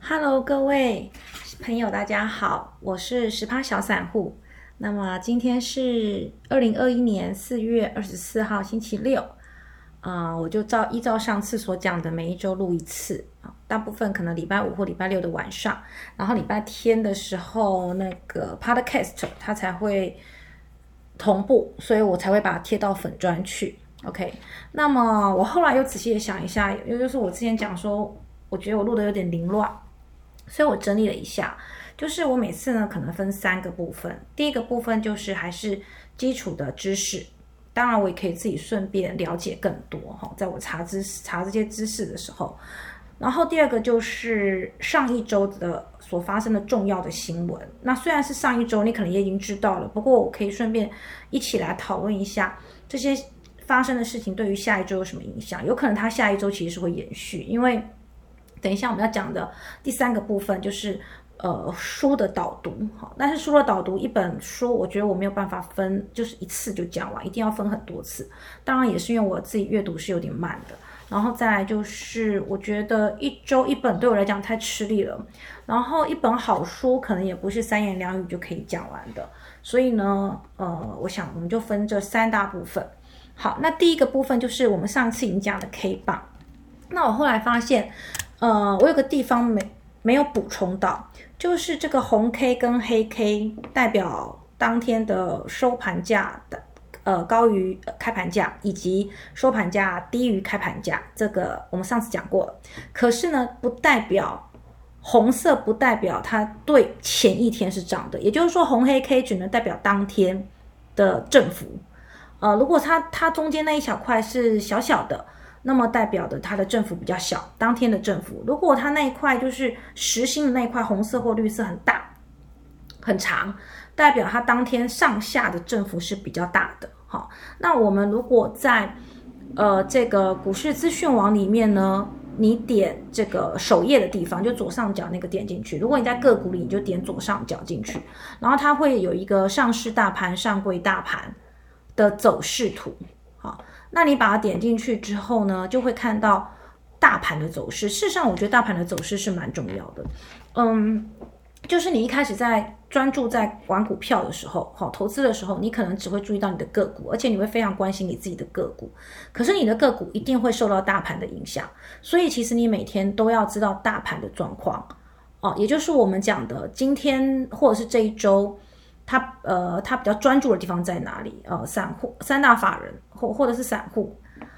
Hello，各位朋友，大家好，我是十趴小散户。那么今天是二零二一年四月二十四号，星期六。啊、我就照依照上次所讲的，每一周录一次啊，大部分可能礼拜五或礼拜六的晚上，然后礼拜天的时候，那个 Podcast 它才会同步，所以我才会把它贴到粉砖去。OK，那么我后来又仔细的想一下，也就是我之前讲说，我觉得我录的有点凌乱，所以我整理了一下，就是我每次呢可能分三个部分，第一个部分就是还是基础的知识，当然我也可以自己顺便了解更多哈，在我查知识查这些知识的时候，然后第二个就是上一周的所发生的重要的新闻，那虽然是上一周你可能也已经知道了，不过我可以顺便一起来讨论一下这些发生的事情对于下一周有什么影响，有可能它下一周其实是会延续，因为。等一下我们要讲的第三个部分就是呃书的导读，好，但是书的导读一本书，我觉得我没有办法分，就是一次就讲完，一定要分很多次。当然也是因为我自己阅读是有点慢的，然后再来就是我觉得一周一本对我来讲太吃力了，然后一本好书可能也不是三言两语就可以讲完的，所以呢，呃，我想我们就分这三大部分。好，那第一个部分就是我们上次已经讲的 K 棒，那我后来发现。呃，我有个地方没没有补充到，就是这个红 K 跟黑 K 代表当天的收盘价的呃高于开盘价，以及收盘价低于开盘价，这个我们上次讲过。可是呢，不代表红色不代表它对前一天是涨的，也就是说红黑 K 只能代表当天的振幅。呃，如果它它中间那一小块是小小的。那么代表的它的振幅比较小，当天的振幅。如果它那一块就是实心的那一块红色或绿色很大很长，代表它当天上下的振幅是比较大的。好，那我们如果在呃这个股市资讯网里面呢，你点这个首页的地方，就左上角那个点进去。如果你在个股里，你就点左上角进去，然后它会有一个上市大盘、上柜大盘的走势图。好。那你把它点进去之后呢，就会看到大盘的走势。事实上，我觉得大盘的走势是蛮重要的。嗯，就是你一开始在专注在玩股票的时候，好投资的时候，你可能只会注意到你的个股，而且你会非常关心你自己的个股。可是你的个股一定会受到大盘的影响，所以其实你每天都要知道大盘的状况。哦，也就是我们讲的今天或者是这一周。他呃，他比较专注的地方在哪里？呃，散户三大法人或或者是散户，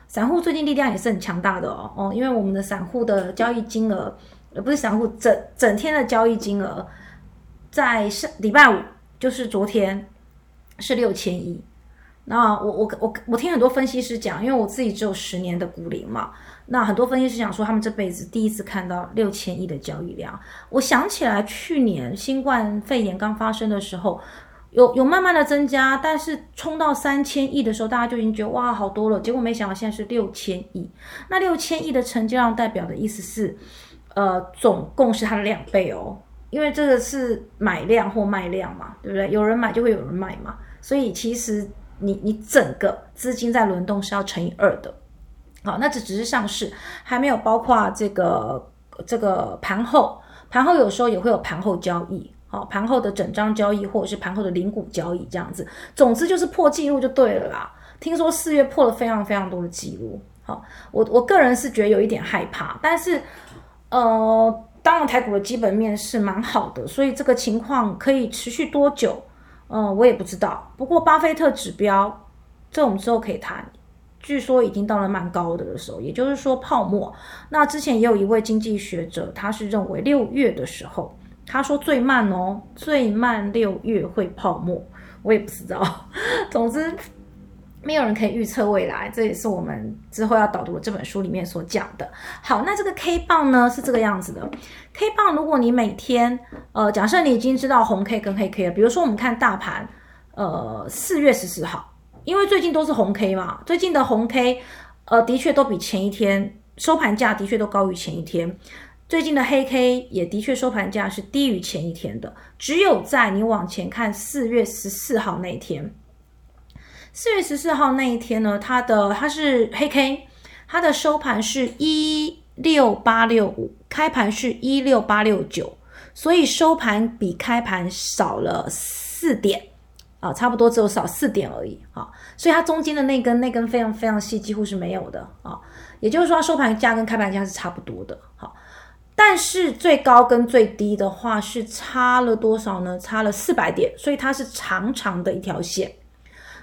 散户最近力量也是很强大的哦哦，因为我们的散户的交易金额，呃，不是散户整整天的交易金额，在上礼拜五就是昨天是六千亿。那我我我我听很多分析师讲，因为我自己只有十年的股龄嘛，那很多分析师讲说他们这辈子第一次看到六千亿的交易量。我想起来去年新冠肺炎刚发生的时候，有有慢慢的增加，但是冲到三千亿的时候，大家就已经觉得哇好多了。结果没想到现在是六千亿。那六千亿的成交量代表的意思是，呃，总共是它的两倍哦，因为这个是买量或卖量嘛，对不对？有人买就会有人卖嘛，所以其实。你你整个资金在轮动是要乘以二的，好，那这只是上市，还没有包括这个这个盘后，盘后有时候也会有盘后交易，好，盘后的整张交易或者是盘后的零股交易这样子，总之就是破纪录就对了啦。听说四月破了非常非常多的记录，好，我我个人是觉得有一点害怕，但是呃，当然台股的基本面是蛮好的，所以这个情况可以持续多久？嗯，我也不知道。不过巴菲特指标，这我们之后可以谈。据说已经到了蛮高的的时候，也就是说泡沫。那之前也有一位经济学者，他是认为六月的时候，他说最慢哦，最慢六月会泡沫。我也不知道。总之。没有人可以预测未来，这也是我们之后要导读的这本书里面所讲的。好，那这个 K 棒呢是这个样子的。K 棒，如果你每天，呃，假设你已经知道红 K 跟黑 K 了，比如说我们看大盘，呃，四月十四号，因为最近都是红 K 嘛，最近的红 K，呃，的确都比前一天收盘价的确都高于前一天，最近的黑 K 也的确收盘价是低于前一天的，只有在你往前看四月十四号那一天。四月十四号那一天呢，它的它是黑 K，它的收盘是一六八六五，开盘是一六八六九，所以收盘比开盘少了四点啊，差不多只有少四点而已啊，所以它中间的那根那根非常非常细，几乎是没有的啊，也就是说收盘价跟开盘价是差不多的，好。但是最高跟最低的话是差了多少呢？差了四百点，所以它是长长的一条线。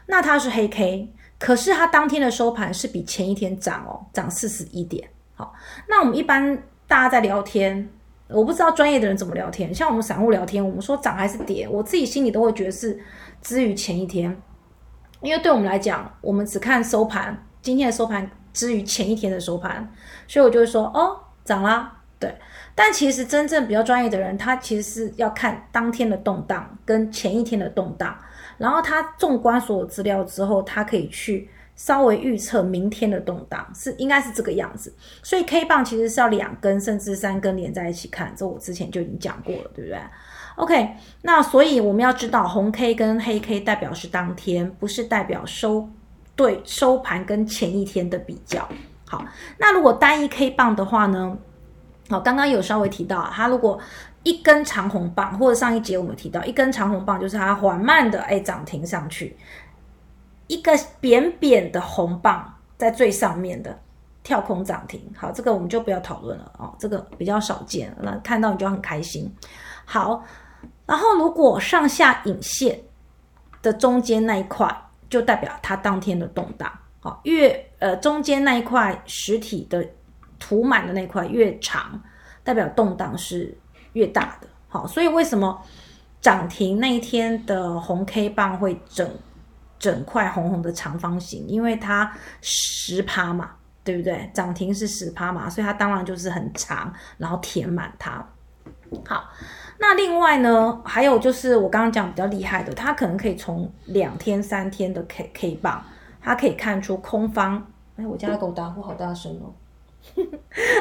那它是黑 K，可是它当天的收盘是比前一天涨哦，涨四十一点。好，那我们一般大家在聊天，我不知道专业的人怎么聊天。像我们散户聊天，我们说涨还是跌，我自己心里都会觉得是之于前一天，因为对我们来讲，我们只看收盘，今天的收盘之于前一天的收盘，所以我就会说哦，涨啦。对，但其实真正比较专业的人，他其实是要看当天的动荡跟前一天的动荡，然后他纵观所有资料之后，他可以去稍微预测明天的动荡，是应该是这个样子。所以 K 棒其实是要两根甚至三根连在一起看，这我之前就已经讲过了，对不对？OK，那所以我们要知道红 K 跟黑 K 代表是当天，不是代表收对收盘跟前一天的比较。好，那如果单一 K 棒的话呢？好，刚刚有稍微提到，它如果一根长红棒，或者上一节我们提到一根长红棒，就是它缓慢的哎涨停上去，一个扁扁的红棒在最上面的跳空涨停。好，这个我们就不要讨论了哦，这个比较少见，那看到你就很开心。好，然后如果上下影线的中间那一块，就代表它当天的动荡。好，越呃中间那一块实体的。涂满的那块越长，代表动荡是越大的。好，所以为什么涨停那一天的红 K 棒会整整块红红的长方形？因为它十趴嘛，对不对？涨停是十趴嘛，所以它当然就是很长，然后填满它。好，那另外呢，还有就是我刚刚讲比较厉害的，它可能可以从两天、三天的 K K 棒，它可以看出空方。哎，我家的狗打呼好大声哦。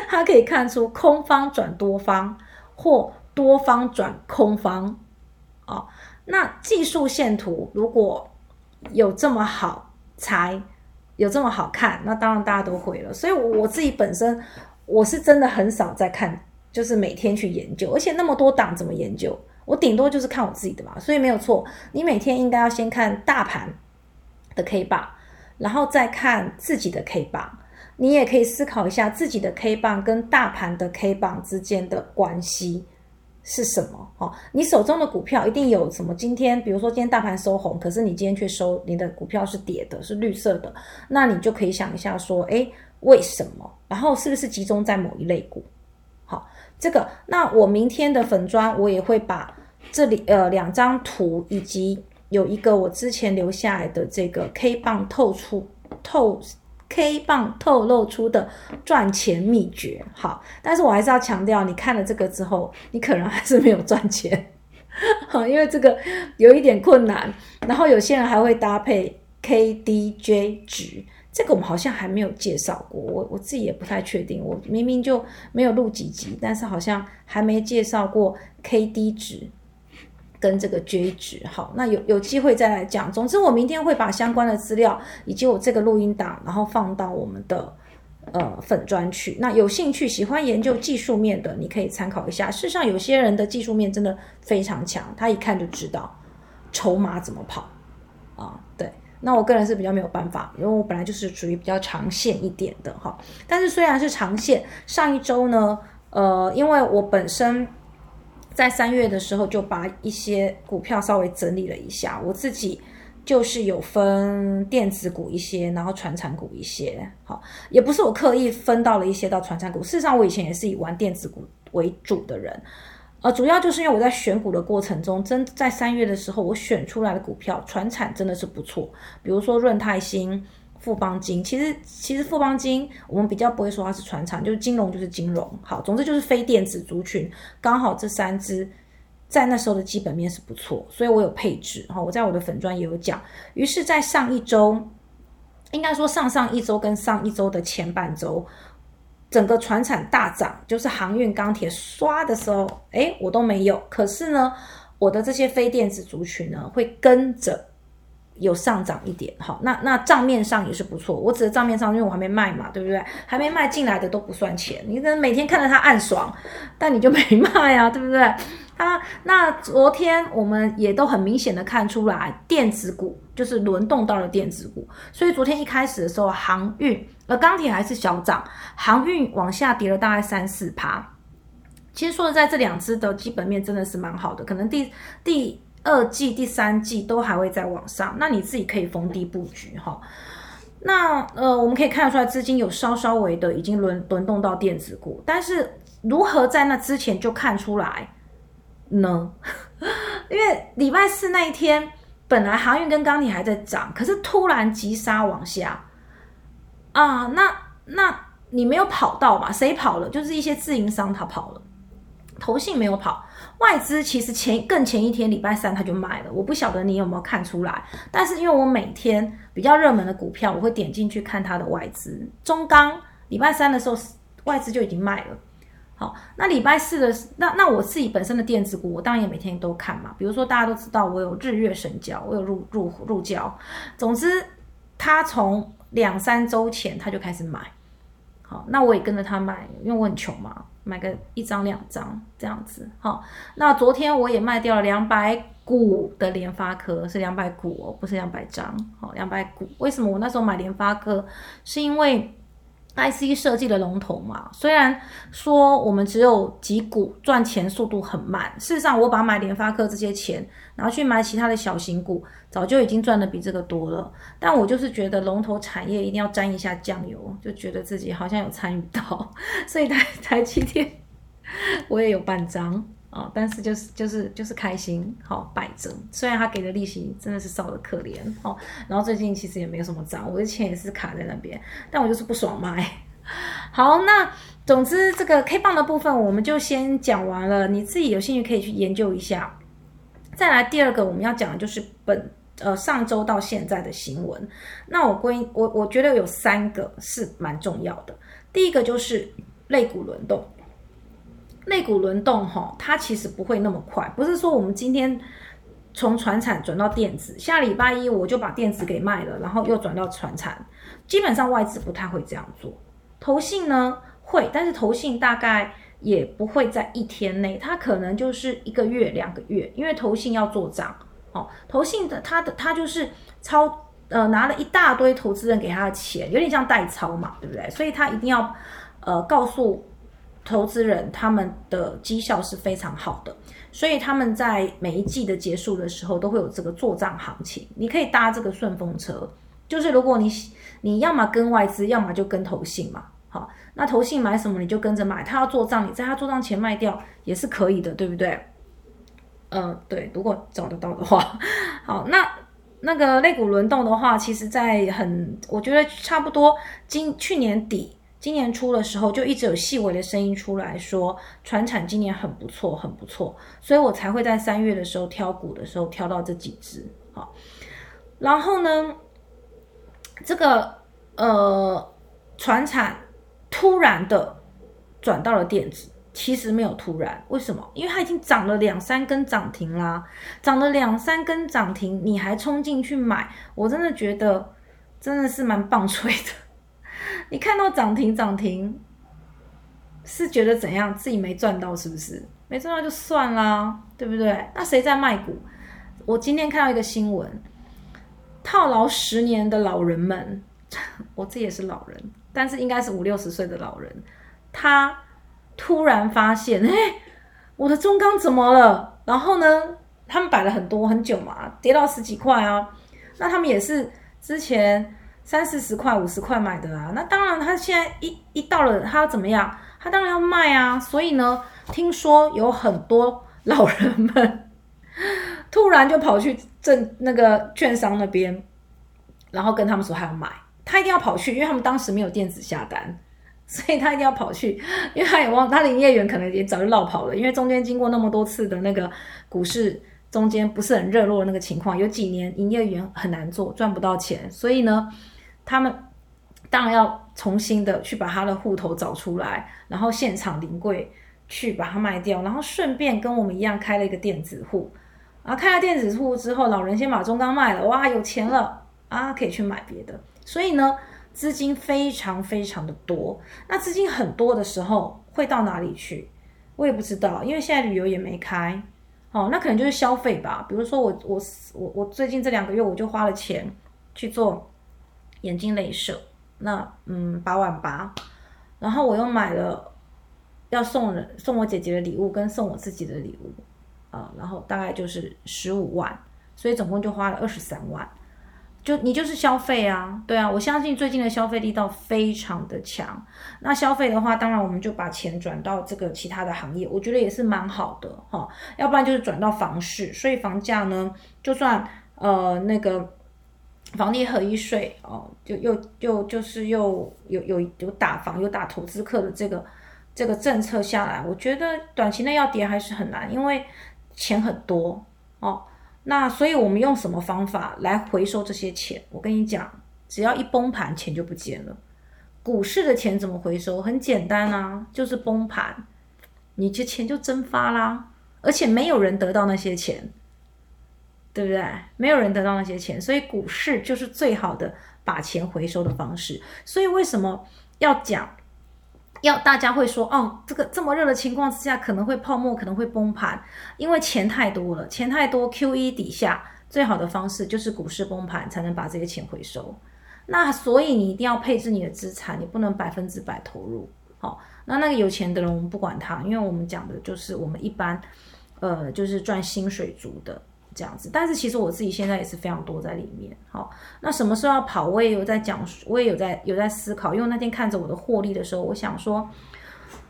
它可以看出空方转多方或多方转空方，哦，那技术线图如果有这么好才，有这么好看，那当然大家都会了。所以我自己本身我是真的很少在看，就是每天去研究，而且那么多档怎么研究？我顶多就是看我自己的嘛。所以没有错，你每天应该要先看大盘的 K 棒，然后再看自己的 K 棒。你也可以思考一下自己的 K 棒跟大盘的 K 棒之间的关系是什么？好，你手中的股票一定有什么？今天比如说今天大盘收红，可是你今天却收你的股票是跌的，是绿色的，那你就可以想一下说，诶，为什么？然后是不是集中在某一类股？好，这个那我明天的粉砖我也会把这里呃两张图以及有一个我之前留下来的这个 K 棒透出透。K 棒透露出的赚钱秘诀，好，但是我还是要强调，你看了这个之后，你可能还是没有赚钱，好，因为这个有一点困难。然后有些人还会搭配 KDJ 值，这个我们好像还没有介绍过，我我自己也不太确定，我明明就没有录几集，但是好像还没介绍过 KD 值。跟这个 J 值好，那有有机会再来讲。总之，我明天会把相关的资料以及我这个录音档，然后放到我们的呃粉专去。那有兴趣、喜欢研究技术面的，你可以参考一下。事实上，有些人的技术面真的非常强，他一看就知道筹码怎么跑啊。对，那我个人是比较没有办法，因为我本来就是属于比较长线一点的哈。但是虽然是长线，上一周呢，呃，因为我本身。在三月的时候，就把一些股票稍微整理了一下。我自己就是有分电子股一些，然后传产股一些。好，也不是我刻意分到了一些到传产股。事实上，我以前也是以玩电子股为主的人。呃，主要就是因为我在选股的过程中，真在三月的时候，我选出来的股票传产真的是不错。比如说润泰新。富邦金其实其实富邦金我们比较不会说它是船厂，就是金融就是金融，好，总之就是非电子族群，刚好这三只在那时候的基本面是不错，所以我有配置，哈，我在我的粉砖也有讲。于是，在上一周，应该说上上一周跟上一周的前半周，整个船产大涨，就是航运、钢铁刷的时候，哎，我都没有。可是呢，我的这些非电子族群呢，会跟着。有上涨一点，好，那那账面上也是不错。我指的账面上，因为我还没卖嘛，对不对？还没卖进来的都不算钱，你可能每天看着它暗爽，但你就没卖啊，对不对？啊，那昨天我们也都很明显的看出来，电子股就是轮动到了电子股，所以昨天一开始的时候，航运呃钢铁还是小涨，航运往下跌了大概三四趴。其实说的在这两只的基本面真的是蛮好的，可能第第。二季、第三季都还会再往上，那你自己可以逢低布局哈。那呃，我们可以看得出来，资金有稍稍微的已经轮轮动到电子股，但是如何在那之前就看出来呢？因为礼拜四那一天，本来航运跟钢铁还在涨，可是突然急杀往下啊，那那你没有跑到嘛？谁跑了？就是一些自营商他跑了，投信没有跑。外资其实前更前一天礼拜三他就卖了，我不晓得你有没有看出来。但是因为我每天比较热门的股票，我会点进去看它的外资。中钢礼拜三的时候外资就已经卖了。好，那礼拜四的那那我自己本身的电子股，我当然也每天都看嘛。比如说大家都知道我有日月神交，我有入入入交。总之，他从两三周前他就开始买。好，那我也跟着他买，因为我很穷嘛，买个一张两张这样子。好，那昨天我也卖掉了两百股的联发科，是两百股哦，不是两百张。好，两百股，为什么我那时候买联发科？是因为。IC 设计的龙头嘛，虽然说我们只有几股赚钱速度很慢，事实上我把买联发科这些钱然后去买其他的小型股，早就已经赚的比这个多了。但我就是觉得龙头产业一定要沾一下酱油，就觉得自己好像有参与到，所以台台积电 我也有半张。啊，但是就是就是就是开心，好摆着。虽然他给的利息真的是少的可怜，哦，然后最近其实也没有什么涨，我的钱也是卡在那边，但我就是不爽卖。好，那总之这个 K 棒的部分我们就先讲完了，你自己有兴趣可以去研究一下。再来第二个我们要讲的就是本呃上周到现在的新闻，那我归我我觉得有三个是蛮重要的，第一个就是肋骨轮动。肋骨轮动哈，它其实不会那么快，不是说我们今天从船产转到电子，下礼拜一我就把电子给卖了，然后又转到船产，基本上外资不太会这样做。投信呢会，但是投信大概也不会在一天内，它可能就是一个月、两个月，因为投信要做账哦。投信的他的他就是超呃拿了一大堆投资人给他的钱，有点像代操嘛，对不对？所以他一定要呃告诉。投资人他们的绩效是非常好的，所以他们在每一季的结束的时候都会有这个做账行情。你可以搭这个顺风车，就是如果你你要么跟外资，要么就跟投信嘛。好，那投信买什么你就跟着买，他要做账，你在他做账前卖掉也是可以的，对不对？嗯，对，如果找得到的话。好，那那个肋骨轮动的话，其实在很，我觉得差不多今去年底。今年初的时候，就一直有细微的声音出来说，船产今年很不错，很不错，所以我才会在三月的时候挑股的时候挑到这几只。好，然后呢，这个呃船产突然的转到了电子，其实没有突然，为什么？因为它已经涨了两三根涨停啦，涨了两三根涨停，你还冲进去买，我真的觉得真的是蛮棒吹的。你看到涨停涨停，是觉得怎样？自己没赚到是不是？没赚到就算啦，对不对？那谁在卖股？我今天看到一个新闻，套牢十年的老人们，我自己也是老人，但是应该是五六十岁的老人，他突然发现，哎，我的中钢怎么了？然后呢，他们摆了很多很久嘛，跌到十几块啊，那他们也是之前。三四十块、五十块买的啊，那当然，他现在一一到了，他要怎么样？他当然要卖啊。所以呢，听说有很多老人们 突然就跑去证那个券商那边，然后跟他们说他要买，他一定要跑去，因为他们当时没有电子下单，所以他一定要跑去，因为他也忘，他的营业员可能也早就落跑了，因为中间经过那么多次的那个股市中间不是很热络的那个情况，有几年营业员很难做，赚不到钱，所以呢。他们当然要重新的去把他的户头找出来，然后现场临柜去把它卖掉，然后顺便跟我们一样开了一个电子户啊，开了电子户之后，老人先把中钢卖了，哇，有钱了啊，可以去买别的。所以呢，资金非常非常的多。那资金很多的时候会到哪里去？我也不知道，因为现在旅游也没开。哦，那可能就是消费吧。比如说我我我我最近这两个月我就花了钱去做眼睛镭射，那嗯八万八，然后我又买了要送人送我姐姐的礼物跟送我自己的礼物。啊，然后大概就是十五万，所以总共就花了二十三万，就你就是消费啊，对啊，我相信最近的消费力道非常的强。那消费的话，当然我们就把钱转到这个其他的行业，我觉得也是蛮好的哈。要不然就是转到房市，所以房价呢，就算呃那个房地合一税哦，就又又就是又有有有打房有打投资客的这个这个政策下来，我觉得短期内要跌还是很难，因为。钱很多哦，那所以我们用什么方法来回收这些钱？我跟你讲，只要一崩盘，钱就不见了。股市的钱怎么回收？很简单啊，就是崩盘，你这钱就蒸发啦。而且没有人得到那些钱，对不对？没有人得到那些钱，所以股市就是最好的把钱回收的方式。所以为什么要讲？要大家会说哦，这个这么热的情况之下，可能会泡沫，可能会崩盘，因为钱太多了，钱太多，Q E 底下最好的方式就是股市崩盘，才能把这些钱回收。那所以你一定要配置你的资产，你不能百分之百投入。好，那那个有钱的人我们不管他，因为我们讲的就是我们一般，呃，就是赚薪水族的。这样子，但是其实我自己现在也是非常多在里面。好，那什么时候要跑，我也有在讲，我也有在有在思考。因为那天看着我的获利的时候，我想说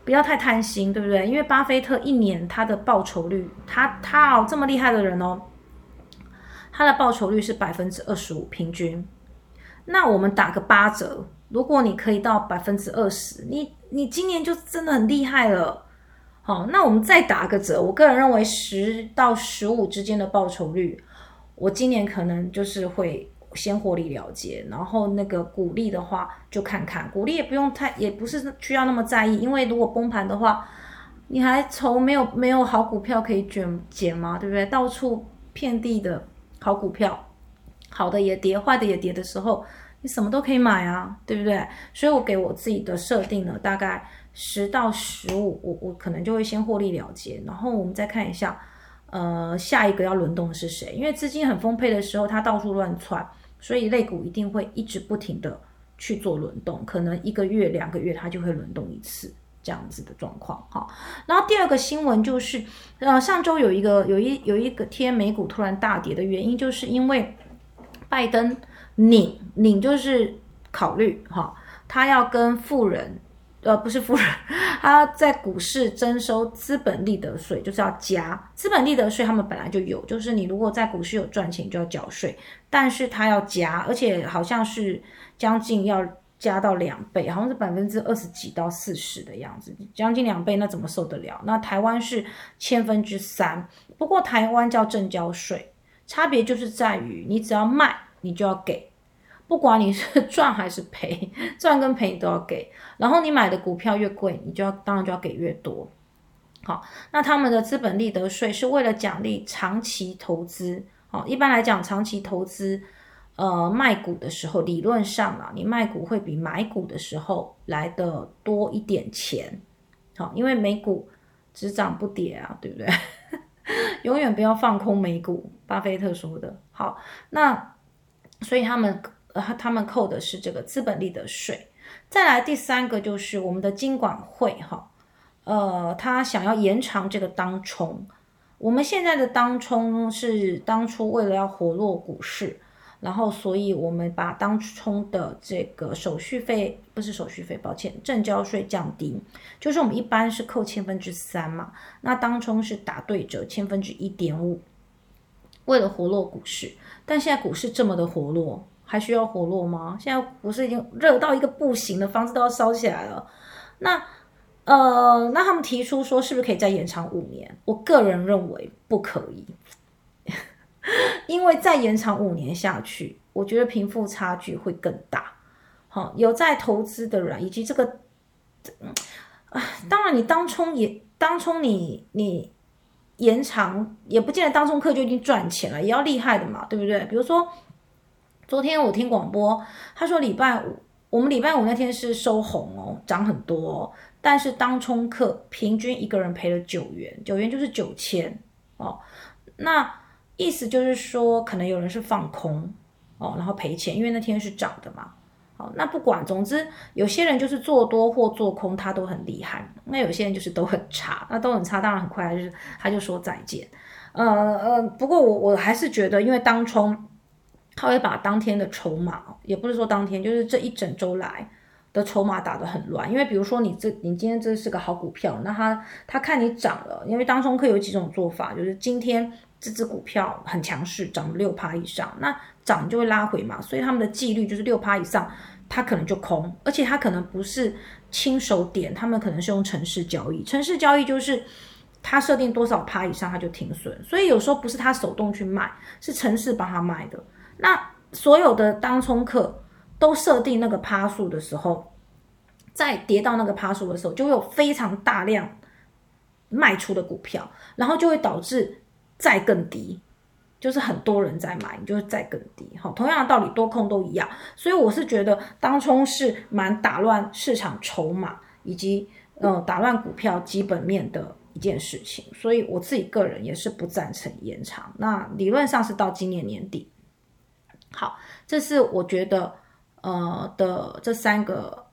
不要太贪心，对不对？因为巴菲特一年他的报酬率，他他哦这么厉害的人哦，他的报酬率是百分之二十五平均。那我们打个八折，如果你可以到百分之二十，你你今年就真的很厉害了。好，那我们再打个折，我个人认为十到十五之间的报酬率，我今年可能就是会先获利了结，然后那个股利的话就看看，股利也不用太，也不是需要那么在意，因为如果崩盘的话，你还愁没有没有好股票可以卷捡吗？对不对？到处遍地的好股票，好的也跌，坏的也跌的时候，你什么都可以买啊，对不对？所以我给我自己的设定呢，大概。十到十五，我我可能就会先获利了结，然后我们再看一下，呃，下一个要轮动的是谁？因为资金很丰沛的时候，它到处乱窜，所以类股一定会一直不停的去做轮动，可能一个月、两个月它就会轮动一次这样子的状况。哈，然后第二个新闻就是，呃，上周有一个有一有一个天美股突然大跌的原因，就是因为拜登拧拧就是考虑哈，他要跟富人。呃，不是富人，他在股市征收资本利得税，就是要加资本利得税。他们本来就有，就是你如果在股市有赚钱，就要缴税，但是他要加，而且好像是将近要加到两倍，好像是百分之二十几到四十的样子，将近两倍，那怎么受得了？那台湾是千分之三，不过台湾叫正交税，差别就是在于你只要卖，你就要给。不管你是赚还是赔，赚跟赔你都要给。然后你买的股票越贵，你就要当然就要给越多。好，那他们的资本利得税是为了奖励长期投资。好，一般来讲，长期投资，呃，卖股的时候，理论上啊，你卖股会比买股的时候来的多一点钱。好，因为美股只涨不跌啊，对不对？永远不要放空美股，巴菲特说的。好，那所以他们。他他们扣的是这个资本利得税，再来第三个就是我们的金管会哈，呃，他想要延长这个当冲。我们现在的当冲是当初为了要活络股市，然后所以我们把当冲的这个手续费不是手续费，抱歉，正交税降低，就是我们一般是扣千分之三嘛，那当冲是打对折千分之一点五，为了活络股市，但现在股市这么的活络。还需要活络吗？现在不是已经热到一个不行的房子都要烧起来了？那呃，那他们提出说是不是可以再延长五年？我个人认为不可以，因为再延长五年下去，我觉得贫富差距会更大。好，有在投资的人以及这个啊，当然你当冲也当冲，你你延长，也不见得当冲客就已经赚钱了，也要厉害的嘛，对不对？比如说昨天我听广播，他说礼拜五，我们礼拜五那天是收红哦，涨很多，但是当冲客平均一个人赔了九元，九元就是九千哦，那意思就是说，可能有人是放空哦，然后赔钱，因为那天是涨的嘛。好，那不管，总之有些人就是做多或做空，他都很厉害。那有些人就是都很差，那都很差，当然很快就是他就说再见。呃呃，不过我我还是觉得，因为当冲他会把当天的筹码，也不是说当天，就是这一整周来的筹码打得很乱。因为比如说你这你今天这是个好股票，那他他看你涨了，因为当中客有几种做法，就是今天这只股票很强势，涨了六趴以上，那。涨就会拉回嘛，所以他们的纪律就是六趴以上，它可能就空，而且它可能不是亲手点，他们可能是用城市交易。城市交易就是它设定多少趴以上，它就停损，所以有时候不是他手动去卖，是城市帮他卖的。那所有的当冲客都设定那个趴数的时候，在跌到那个趴数的时候，就会有非常大量卖出的股票，然后就会导致再更低。就是很多人在买，你就会再更低。好，同样的道理，多空都一样。所以我是觉得当冲是蛮打乱市场筹码以及嗯打乱股票基本面的一件事情。所以我自己个人也是不赞成延长。那理论上是到今年年底。好，这是我觉得呃的这三个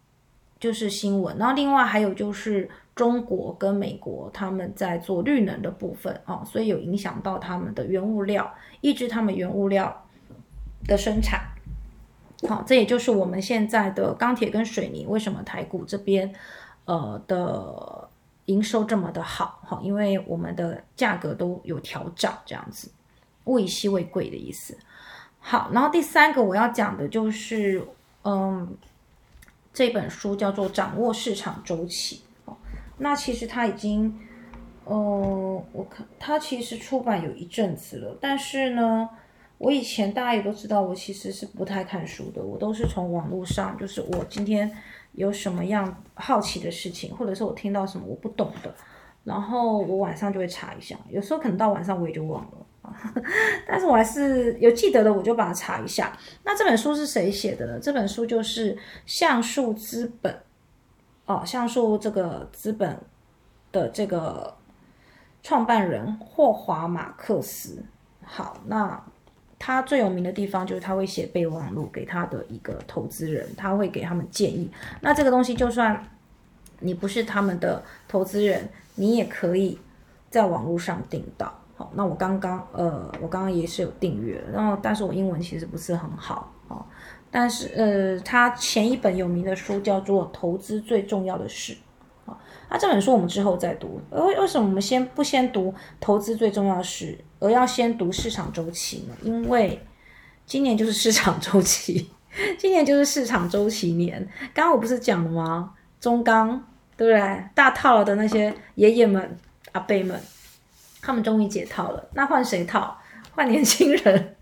就是新闻。然后另外还有就是。中国跟美国他们在做绿能的部分啊，所以有影响到他们的原物料，抑制他们原物料的生产。好，这也就是我们现在的钢铁跟水泥为什么台股这边呃的营收这么的好哈，因为我们的价格都有调涨，这样子物以稀为贵的意思。好，然后第三个我要讲的就是嗯，这本书叫做《掌握市场周期》。哦那其实它已经，嗯，我看它其实出版有一阵子了，但是呢，我以前大家也都知道，我其实是不太看书的，我都是从网络上，就是我今天有什么样好奇的事情，或者是我听到什么我不懂的，然后我晚上就会查一下，有时候可能到晚上我也就忘了，但是我还是有记得的，我就把它查一下。那这本书是谁写的呢？这本书就是橡树资本。哦，像素这个资本的这个创办人霍华马克思，好，那他最有名的地方就是他会写备忘录给他的一个投资人，他会给他们建议。那这个东西就算你不是他们的投资人，你也可以在网络上订到。好，那我刚刚呃，我刚刚也是有订阅，然后但是我英文其实不是很好哦。但是，呃，他前一本有名的书叫做《投资最重要的事》啊，那这本书我们之后再读。为为什么我们先不先读《投资最重要的事》，而要先读市场周期呢？因为今年就是市场周期，今年就是市场周期年。刚刚我不是讲了吗？中钢对不对？大套了的那些爷爷们、阿伯们，他们终于解套了。那换谁套？换年轻人。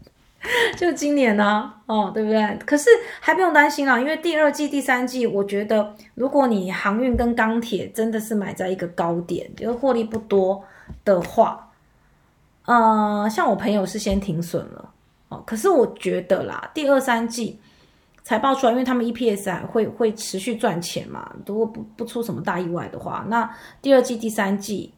就今年呢，哦，对不对？可是还不用担心啦，因为第二季、第三季，我觉得如果你航运跟钢铁真的是买在一个高点，就是获利不多的话，呃，像我朋友是先停损了，哦，可是我觉得啦，第二三季财报出来，因为他们 EPS 还会会持续赚钱嘛，如果不不出什么大意外的话，那第二季、第三季。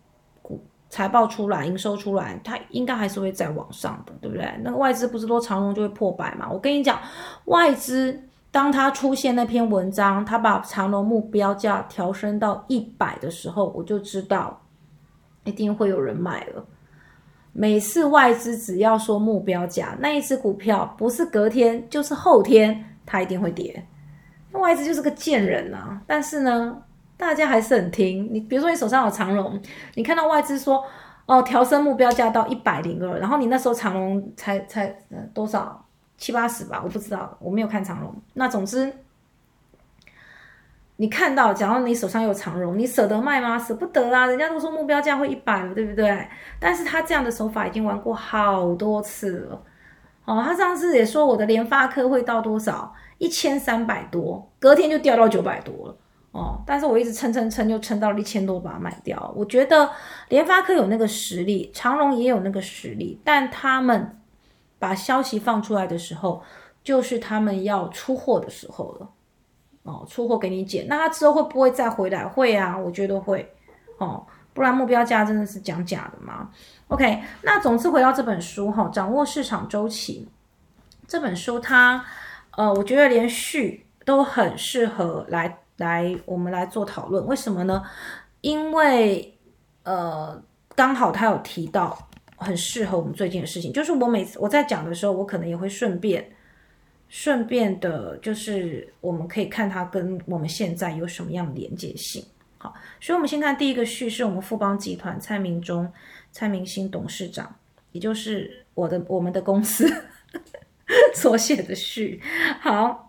财报出来，营收出来，它应该还是会在往上的，对不对？那个外资不是说长荣就会破百嘛？我跟你讲，外资当它出现那篇文章，它把长荣目标价调升到一百的时候，我就知道一定会有人买了。每次外资只要说目标价，那一只股票不是隔天就是后天，它一定会跌。那外资就是个贱人啊！但是呢？大家还是很听你，比如说你手上有长龙，你看到外资说哦调升目标价到一百零二，然后你那时候长龙才才多少七八十吧，我不知道，我没有看长龙。那总之你看到，假如你手上有长龙，你舍得卖吗？舍不得啊，人家都说目标价会一百了，对不对？但是他这样的手法已经玩过好多次了。哦，他上次也说我的联发科会到多少一千三百多，隔天就掉到九百多了。哦，但是我一直撑撑撑，就撑到了一千多把它卖掉。我觉得联发科有那个实力，长隆也有那个实力，但他们把消息放出来的时候，就是他们要出货的时候了。哦，出货给你减，那他之后会不会再回来？会啊，我觉得会。哦，不然目标价真的是讲假的吗。OK，那总之回到这本书哈，掌握市场周期这本书，它呃，我觉得连续都很适合来来我们来做讨论。为什么呢？因为呃，刚好他有提到很适合我们最近的事情，就是我每次我在讲的时候，我可能也会顺便。顺便的，就是我们可以看它跟我们现在有什么样的连接性。好，所以我们先看第一个序，是我们富邦集团蔡明忠、蔡明星董事长，也就是我的我们的公司 所写的序。好，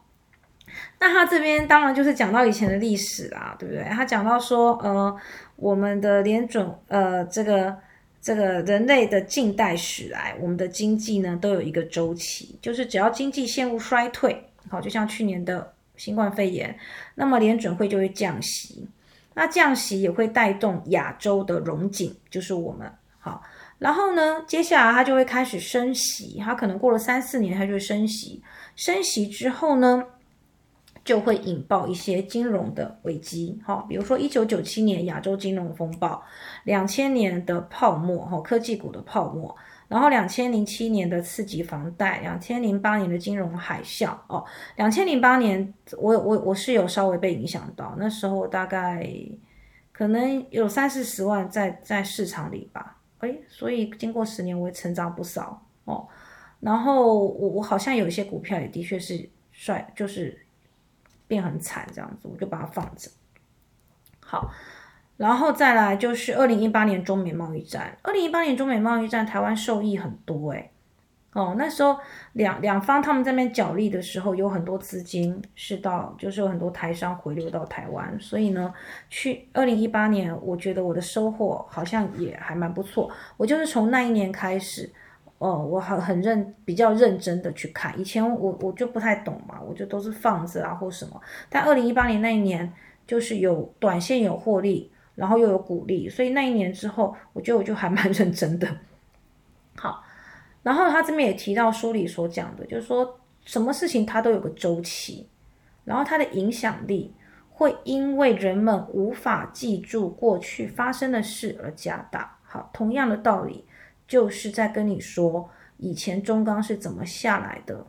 那他这边当然就是讲到以前的历史啦，对不对？他讲到说，呃，我们的联准，呃，这个。这个人类的近代史来，我们的经济呢都有一个周期，就是只要经济陷入衰退，好，就像去年的新冠肺炎，那么联准会就会降息，那降息也会带动亚洲的融景，就是我们好，然后呢，接下来它就会开始升息，它可能过了三四年，它就会升息，升息之后呢？就会引爆一些金融的危机，哈，比如说一九九七年亚洲金融风暴，两千年的泡沫，哈，科技股的泡沫，然后两千零七年的刺激房贷，两千零八年的金融海啸，哦，两千零八年我我我是有稍微被影响到，那时候大概可能有三四十万在在市场里吧，诶，所以经过十年我也成长不少哦，然后我我好像有一些股票也的确是帅，就是。变很惨这样子，我就把它放着。好，然后再来就是二零一八年中美贸易战。二零一八年中美贸易战，台湾受益很多诶。哦，那时候两两方他们在那边角力的时候，有很多资金是到，就是有很多台商回流到台湾，所以呢，去二零一八年，我觉得我的收获好像也还蛮不错。我就是从那一年开始。哦，我很很认比较认真的去看，以前我我就不太懂嘛，我就都是放着啊或什么。但二零一八年那一年，就是有短线有获利，然后又有股利，所以那一年之后，我觉得我就还蛮 认真的。好，然后他这边也提到书里所讲的，就是说什么事情它都有个周期，然后它的影响力会因为人们无法记住过去发生的事而加大。好，同样的道理。就是在跟你说，以前中钢是怎么下来的，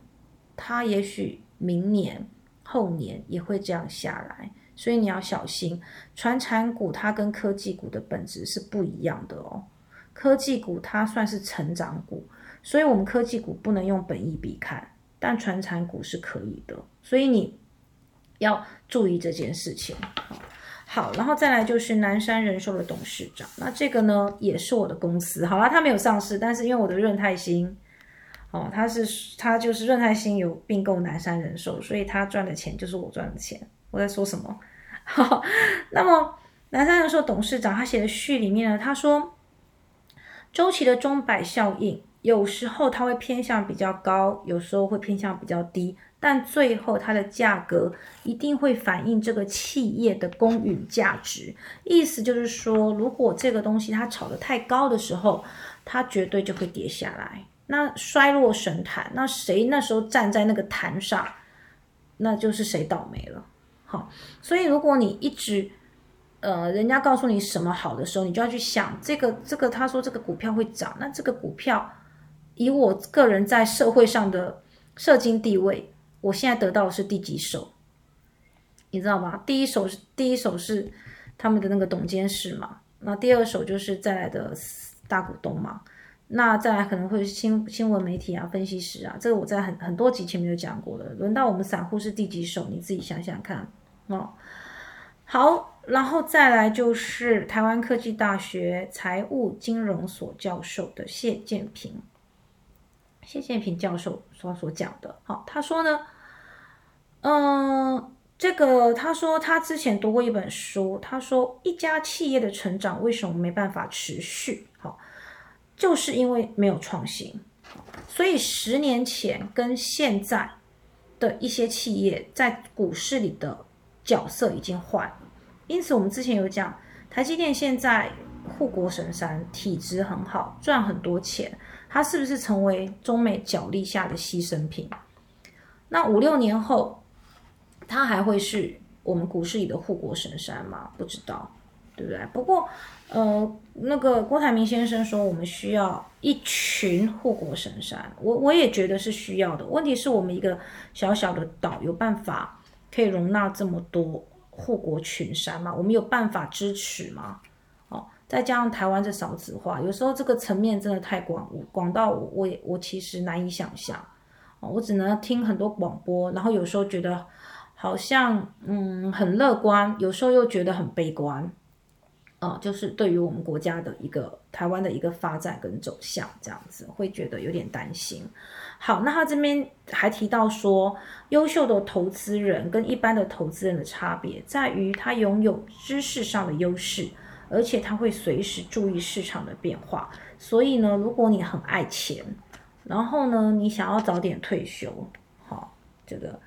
它也许明年、后年也会这样下来，所以你要小心。传产股它跟科技股的本质是不一样的哦，科技股它算是成长股，所以我们科技股不能用本意比看，但传产股是可以的，所以你要注意这件事情。好然后再来就是南山人寿的董事长，那这个呢也是我的公司，好了，他没有上市，但是因为我的润泰新，哦，他是他就是润泰新有并购南山人寿，所以他赚的钱就是我赚的钱。我在说什么？好，那么南山人寿董事长他写的序里面呢，他说周期的钟摆效应，有时候它会偏向比较高，有时候会偏向比较低。但最后，它的价格一定会反映这个企业的公允价值。意思就是说，如果这个东西它炒得太高的时候，它绝对就会跌下来。那衰落神坛，那谁那时候站在那个坛上，那就是谁倒霉了。好，所以如果你一直，呃，人家告诉你什么好的时候，你就要去想这个这个，他说这个股票会涨，那这个股票以我个人在社会上的社经地位。我现在得到的是第几手，你知道吗？第一手是第一手是他们的那个董监事嘛，那第二手就是再来的大股东嘛，那再来可能会新新闻媒体啊、分析师啊，这个我在很很多集前面有讲过了。轮到我们散户是第几手，你自己想想看哦。好，然后再来就是台湾科技大学财务金融所教授的谢建平。谢建平教授所所讲的，好，他说呢，嗯，这个他说他之前读过一本书，他说一家企业的成长为什么没办法持续？好，就是因为没有创新。所以十年前跟现在的一些企业在股市里的角色已经换了。因此我们之前有讲，台积电现在护国神山，体质很好，赚很多钱，它是不是成为中美角力下的牺牲品？那五六年后，它还会是我们股市里的护国神山吗？不知道，对不对？不过，呃，那个郭台铭先生说，我们需要一群护国神山，我我也觉得是需要的。问题是我们一个小小的岛，有办法可以容纳这么多护国群山吗？我们有办法支持吗？再加上台湾这少子化，有时候这个层面真的太广，广到我我我其实难以想象。哦我只能听很多广播，然后有时候觉得好像嗯很乐观，有时候又觉得很悲观，哦，就是对于我们国家的一个台湾的一个发展跟走向这样子，会觉得有点担心。好，那他这边还提到说，优秀的投资人跟一般的投资人的差别在于他拥有知识上的优势，而且他会随时注意市场的变化。所以呢，如果你很爱钱。然后呢，你想要早点退休，好，这个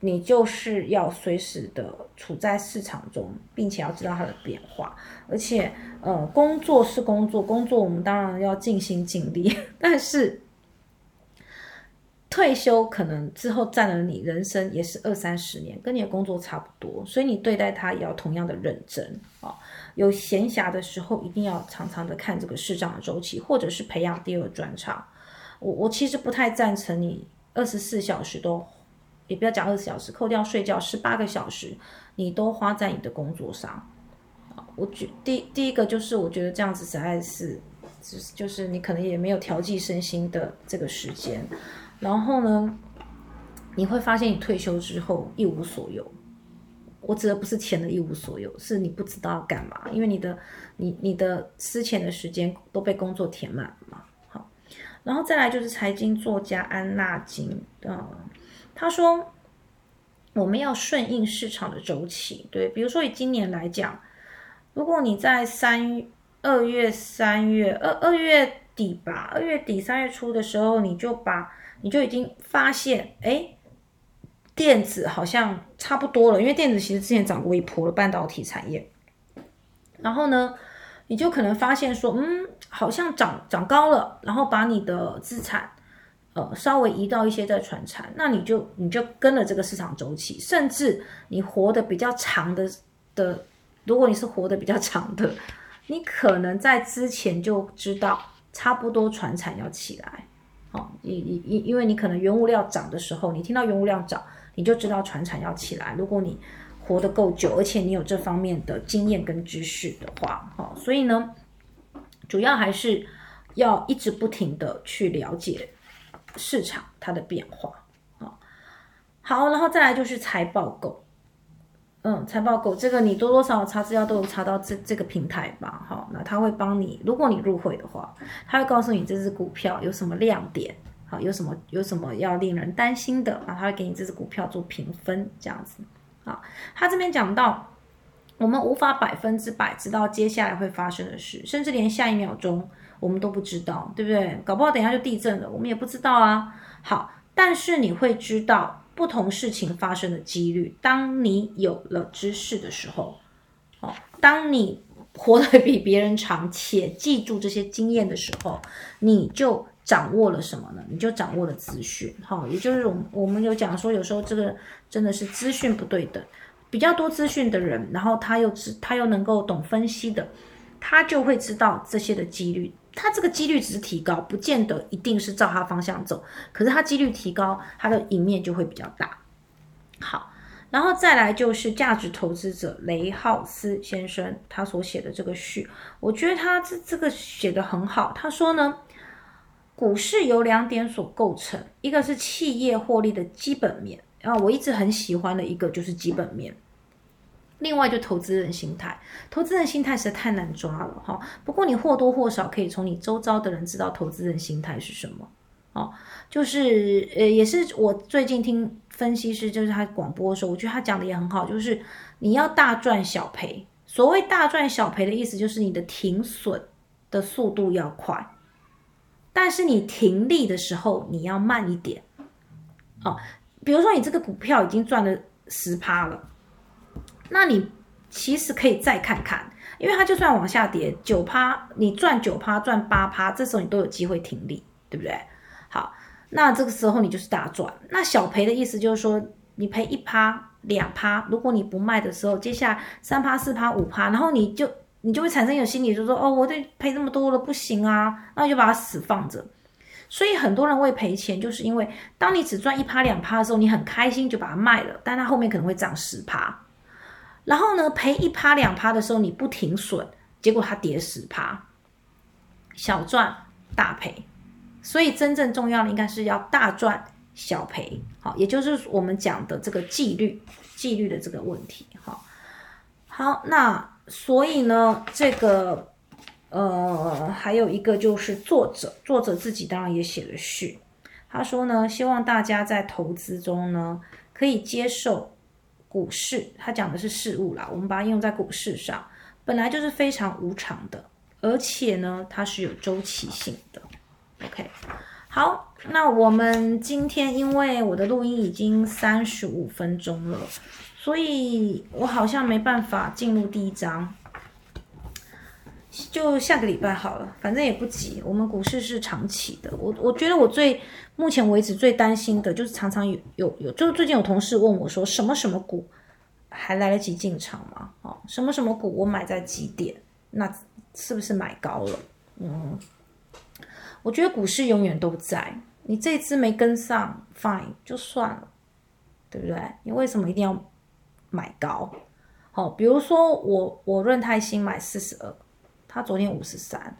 你就是要随时的处在市场中，并且要知道它的变化。而且，呃，工作是工作，工作我们当然要尽心尽力，但是退休可能之后占了你人生也是二三十年，跟你的工作差不多，所以你对待它也要同样的认真啊。有闲暇的时候，一定要常常的看这个市场的周期，或者是培养第二专长。我我其实不太赞成你二十四小时都，也不要讲二十四小时，扣掉睡觉十八个小时，你都花在你的工作上。啊，我觉第第一个就是我觉得这样子实在是，就是就是你可能也没有调剂身心的这个时间。然后呢，你会发现你退休之后一无所有。我指的不是钱的一无所有，是你不知道要干嘛，因为你的你你的私钱的时间都被工作填满了嘛。好然后再来就是财经作家安纳金，嗯，他说我们要顺应市场的周期，对，比如说以今年来讲，如果你在三二月、三月二二月底吧，二月底三月初的时候，你就把你就已经发现，哎，电子好像差不多了，因为电子其实之前涨过一波了，半导体产业，然后呢？你就可能发现说，嗯，好像涨涨高了，然后把你的资产，呃，稍微移到一些在传产，那你就你就跟了这个市场周期，甚至你活得比较长的的，如果你是活得比较长的，你可能在之前就知道差不多传产要起来，哦，因因因因为你可能原物料涨的时候，你听到原物料涨，你就知道船产要起来，如果你。活得够久，而且你有这方面的经验跟知识的话，哈，所以呢，主要还是要一直不停的去了解市场它的变化，啊，好，然后再来就是财报狗，嗯，财报狗这个你多多少少查资料都有查到这这个平台吧，好，那他会帮你，如果你入会的话，他会告诉你这只股票有什么亮点，好，有什么有什么要令人担心的，然后他会给你这只股票做评分，这样子。啊，他这边讲到，我们无法百分之百知道接下来会发生的事，甚至连下一秒钟我们都不知道，对不对？搞不好等一下就地震了，我们也不知道啊。好，但是你会知道不同事情发生的几率。当你有了知识的时候，哦，当你活得比别人长且记住这些经验的时候，你就。掌握了什么呢？你就掌握了资讯，哈，也就是我我们有讲说，有时候这个真的是资讯不对等，比较多资讯的人，然后他又知他又能够懂分析的，他就会知道这些的几率，他这个几率只是提高，不见得一定是照他方向走，可是他几率提高，他的赢面就会比较大。好，然后再来就是价值投资者雷浩斯先生他所写的这个序，我觉得他这这个写的很好，他说呢。股市由两点所构成，一个是企业获利的基本面，然后我一直很喜欢的一个就是基本面，另外就投资人心态，投资人心态实在太难抓了哈。不过你或多或少可以从你周遭的人知道投资人心态是什么哦，就是呃也是我最近听分析师就是他广播的时候，我觉得他讲的也很好，就是你要大赚小赔。所谓大赚小赔的意思就是你的停损的速度要快。但是你停利的时候，你要慢一点，哦，比如说你这个股票已经赚了十趴了，那你其实可以再看看，因为它就算往下跌九趴，你赚九趴赚八趴，这时候你都有机会停利，对不对？好，那这个时候你就是大赚。那小赔的意思就是说，你赔一趴两趴，如果你不卖的时候，接下来三趴四趴五趴，然后你就你就会产生一种心理，就说哦，我得赔这么多了，不行啊，那就把它死放着。所以很多人会赔钱，就是因为当你只赚一趴两趴的时候，你很开心就把它卖了，但它后面可能会涨十趴。然后呢，赔一趴两趴的时候你不停损，结果它跌十趴，小赚大赔。所以真正重要的应该是要大赚小赔，好，也就是我们讲的这个纪律，纪律的这个问题。好，好，那所以呢，这个。呃，还有一个就是作者，作者自己当然也写了序。他说呢，希望大家在投资中呢，可以接受股市。它讲的是事物啦，我们把它应用在股市上，本来就是非常无常的，而且呢，它是有周期性的。OK，好，那我们今天因为我的录音已经三十五分钟了，所以我好像没办法进入第一章。就下个礼拜好了，反正也不急。我们股市是长期的，我我觉得我最目前为止最担心的就是常常有有有，就是最近有同事问我说，什么什么股还来得及进场吗？哦，什么什么股我买在几点？那是不是买高了？嗯，我觉得股市永远都在，你这次没跟上，fine 就算了，对不对？你为什么一定要买高？好，比如说我我润泰新买四十二。他昨天五十三，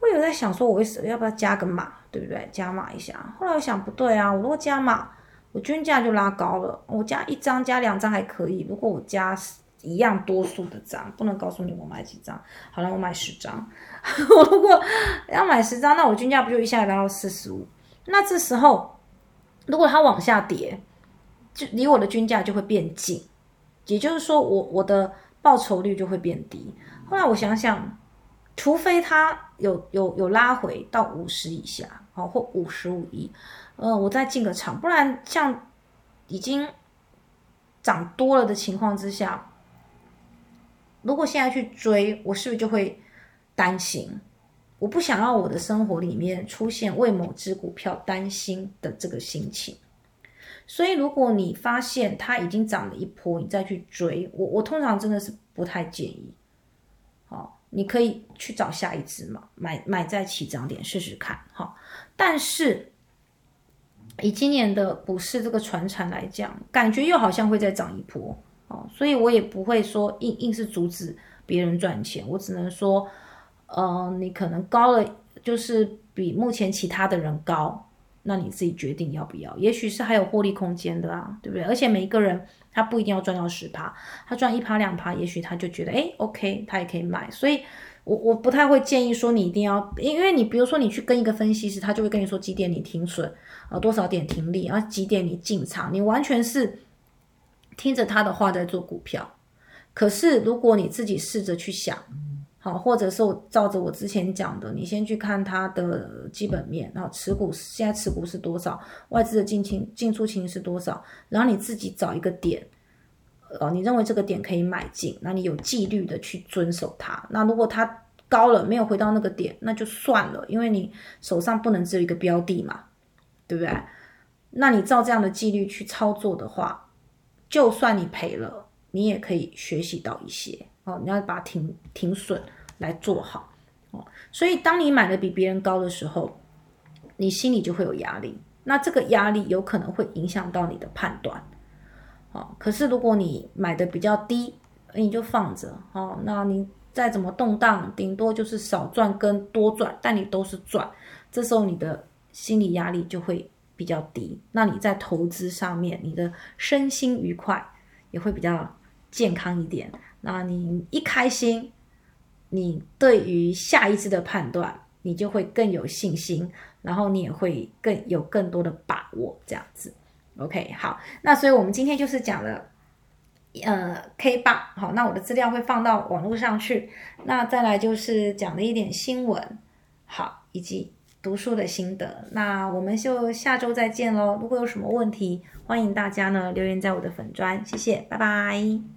我有在想说，我为什么要不要加个码，对不对？加码一下。后来我想不对啊，我如果加码，我均价就拉高了。我加一张、加两张还可以，如果我加一样多数的张，不能告诉你我买几张。好了，我买十张。我如果要买十张，那我均价不就一下拉到四十五？那这时候，如果它往下跌，就离我的均价就会变近，也就是说，我我的报酬率就会变低。后来我想想，除非它有有有拉回到五十以下，好或五十五亿，呃，我再进个场，不然像已经涨多了的情况之下，如果现在去追，我是不是就会担心？我不想让我的生活里面出现为某只股票担心的这个心情。所以，如果你发现它已经涨了一波，你再去追，我我通常真的是不太建议。好，你可以去找下一只嘛，买买在起涨点试试看哈。但是以今年的股市这个传产来讲，感觉又好像会再涨一波哦，所以我也不会说硬硬是阻止别人赚钱，我只能说，呃，你可能高了，就是比目前其他的人高。那你自己决定要不要，也许是还有获利空间的啊，对不对？而且每一个人他不一定要赚到十趴，他赚一趴两趴，也许他就觉得哎，OK，他也可以买。所以，我我不太会建议说你一定要，因为你比如说你去跟一个分析师，他就会跟你说几点你停损啊，多少点停利，啊几点你进场，你完全是听着他的话在做股票。可是如果你自己试着去想。好，或者是我照着我之前讲的，你先去看它的基本面，然后持股现在持股是多少，外资的进情进出情是多少，然后你自己找一个点，呃，你认为这个点可以买进，那你有纪律的去遵守它。那如果它高了没有回到那个点，那就算了，因为你手上不能只有一个标的嘛，对不对？那你照这样的纪律去操作的话，就算你赔了，你也可以学习到一些哦。你要把停停损。来做好哦，所以当你买的比别人高的时候，你心里就会有压力。那这个压力有可能会影响到你的判断。哦，可是如果你买的比较低，你就放着哦。那你再怎么动荡，顶多就是少赚跟多赚，但你都是赚。这时候你的心理压力就会比较低。那你在投资上面，你的身心愉快也会比较健康一点。那你一开心。你对于下一次的判断，你就会更有信心，然后你也会更有更多的把握，这样子。OK，好，那所以我们今天就是讲了，呃，K 八，好，那我的资料会放到网络上去。那再来就是讲了一点新闻，好，以及读书的心得。那我们就下周再见喽。如果有什么问题，欢迎大家呢留言在我的粉砖，谢谢，拜拜。